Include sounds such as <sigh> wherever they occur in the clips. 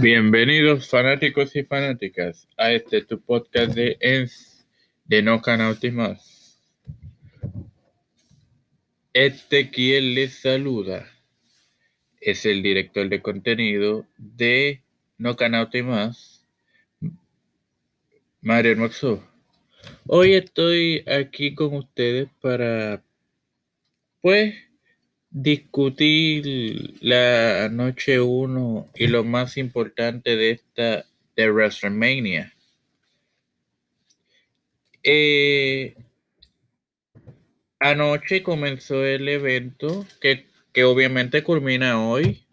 Bienvenidos fanáticos y fanáticas a este tu podcast de ENS de No Canal Más. Este quien les saluda es el director de contenido de No Canal Más, Mario Moxo. Hoy estoy aquí con ustedes para, pues, discutir la noche 1 y lo más importante de esta de WrestleMania. Eh, anoche comenzó el evento que, que obviamente culmina hoy.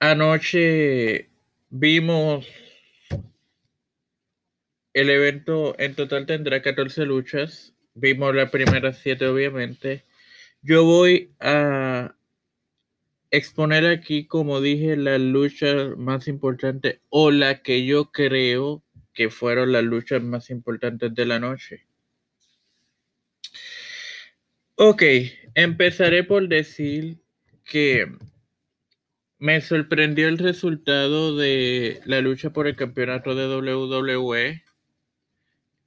Anoche vimos el evento en total tendrá 14 luchas. Vimos las primeras 7 obviamente. Yo voy a exponer aquí, como dije, las luchas más importantes o la que yo creo que fueron las luchas más importantes de la noche. Ok, empezaré por decir que me sorprendió el resultado de la lucha por el campeonato de WWE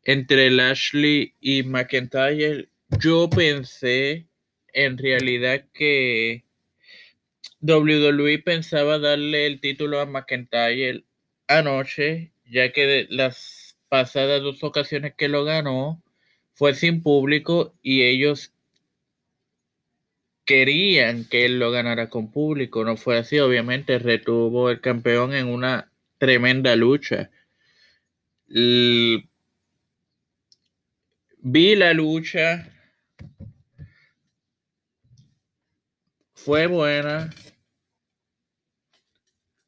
entre Lashley y McIntyre. Yo pensé en realidad que WWE pensaba darle el título a McIntyre anoche, ya que las pasadas dos ocasiones que lo ganó fue sin público y ellos querían que él lo ganara con público. No fue así, obviamente retuvo el campeón en una tremenda lucha. vi la lucha fue buena.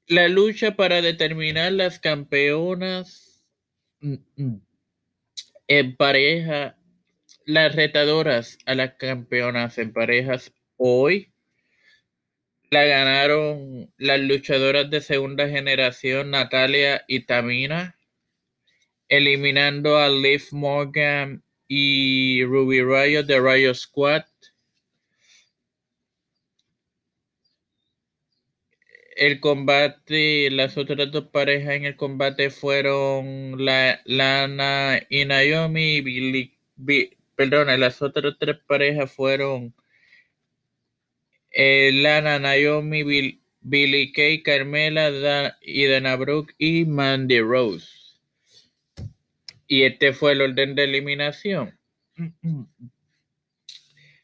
La lucha para determinar las campeonas mm, mm, en pareja, las retadoras a las campeonas en parejas hoy la ganaron las luchadoras de segunda generación Natalia y Tamina, eliminando a Liv Morgan y Ruby Rayo de Rayo Squad. El combate, las otras dos parejas en el combate fueron la, Lana y Naomi. Billy, perdona, las otras tres parejas fueron eh, Lana, Naomi, Billy Kay, Carmela y Dana Brooke y Mandy Rose. Y este fue el orden de eliminación. <clears throat>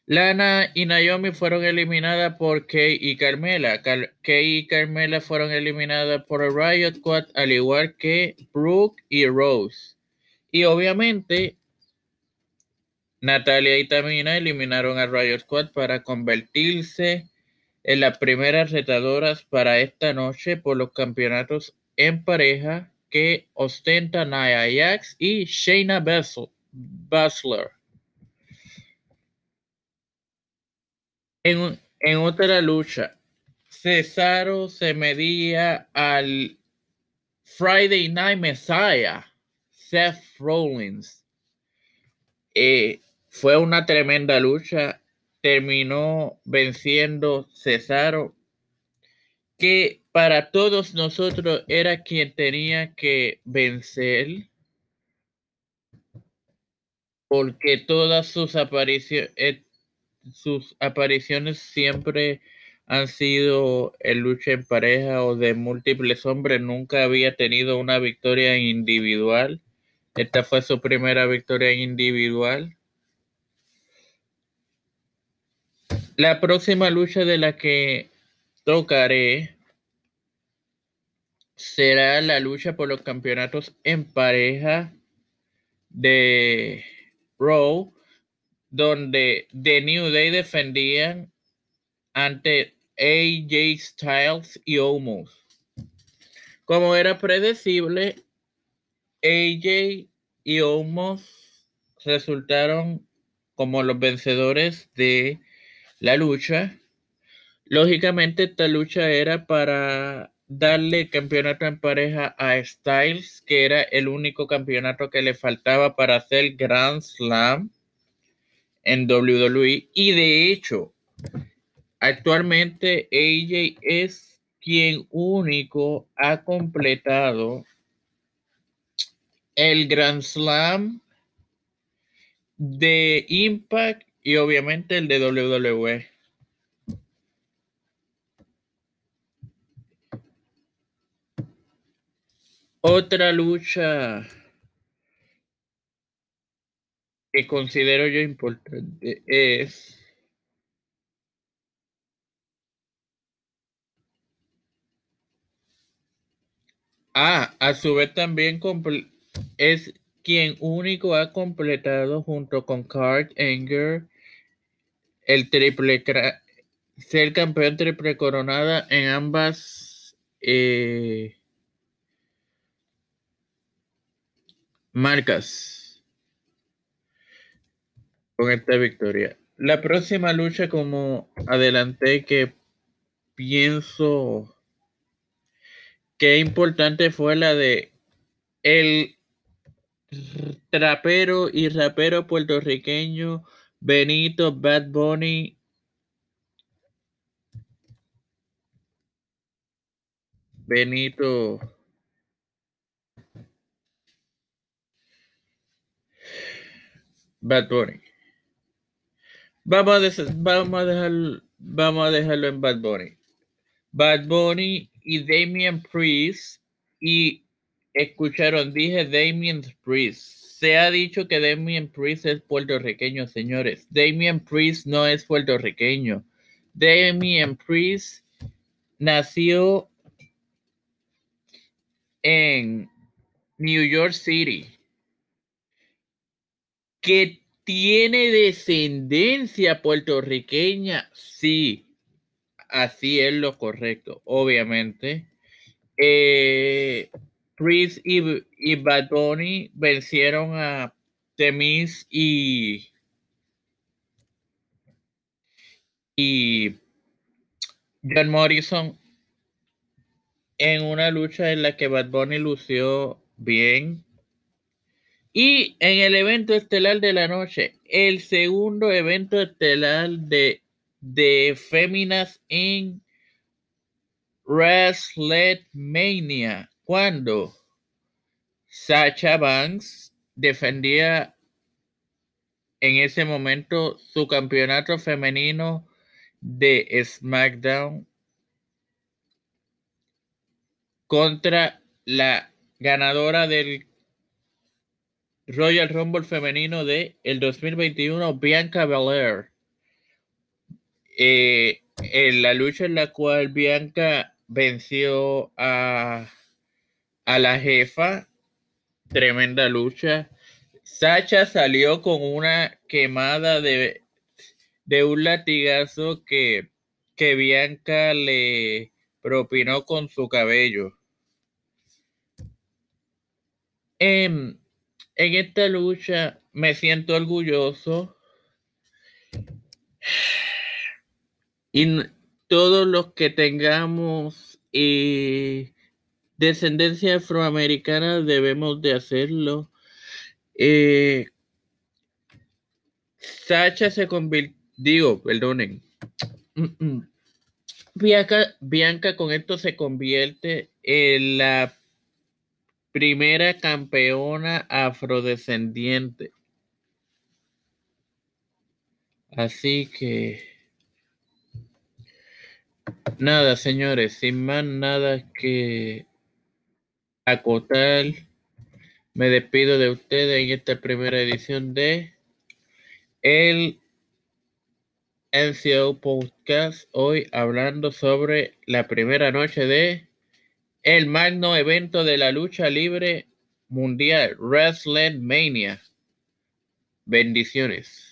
Lana y Naomi fueron eliminadas por Kay y Carmela. Kay y Carmela fueron eliminadas por el Riot Squad, al igual que Brooke y Rose. Y obviamente, Natalia y Tamina eliminaron a Riot Squad para convertirse en las primeras retadoras para esta noche por los campeonatos en pareja que ostentan Nia Jax y Shayna Baszler. En, otra lucha, Cesaro se medía al Friday Night Messiah, Seth Rollins. Eh, fue una tremenda lucha. Terminó venciendo Cesaro, que para todos nosotros era quien tenía que vencer, porque todas sus apariciones, eh, sus apariciones siempre han sido en lucha en pareja o de múltiples hombres. Nunca había tenido una victoria individual. Esta fue su primera victoria individual. La próxima lucha de la que tocaré será la lucha por los campeonatos en pareja de Raw donde The New Day defendían ante AJ Styles y Omos. Como era predecible, AJ y Omos resultaron como los vencedores de la lucha. Lógicamente esta lucha era para darle campeonato en pareja a Styles, que era el único campeonato que le faltaba para hacer Grand Slam en WWE y de hecho actualmente AJ es quien único ha completado el Grand Slam de Impact y obviamente el de WWE. Otra lucha que considero yo importante es Ah, a su vez también es quien único ha completado junto con Kurt Anger el triple ser campeón triple coronada en ambas eh, marcas con esta victoria. La próxima lucha, como adelanté, que pienso Qué importante fue la de el trapero y rapero puertorriqueño Benito Bad Bunny. Benito. Bad Bunny. Vamos a, vamos a, dejar, vamos a dejarlo en Bad Bunny. Bad Bunny y Damien Priest. Y escucharon, dije Damien Priest. Se ha dicho que Damien Priest es puertorriqueño, señores. Damien Priest no es puertorriqueño. Damien Priest nació en New York City. Que tiene descendencia puertorriqueña, sí así es lo correcto, obviamente. Eh, Priest y, Bad Bunny vencieron a Temis y, y John Morrison en una lucha en la que Bad Bunny lució bien. Y en el evento estelar de la noche, el segundo evento estelar de de Féminas en WrestleMania cuando Sacha Banks defendía en ese momento su campeonato femenino de SmackDown contra la ganadora del Royal Rumble femenino de el 2021 Bianca Belair. Eh, en la lucha en la cual Bianca venció a, a la jefa, tremenda lucha. Sacha salió con una quemada de, de un latigazo que, que Bianca le propinó con su cabello. en esta lucha me siento orgulloso y todos los que tengamos eh, descendencia afroamericana debemos de hacerlo. Eh, Sacha se convirtió, digo, perdonen. <clears throat> Bianca, Bianca con esto se convierte en la primera campeona afrodescendiente. Así que Nada, señores, sin más nada que acotar, me despido de ustedes en esta primera edición de el NCO Podcast. Hoy hablando sobre la primera noche de el magno evento de la lucha libre mundial, WrestleMania. Bendiciones.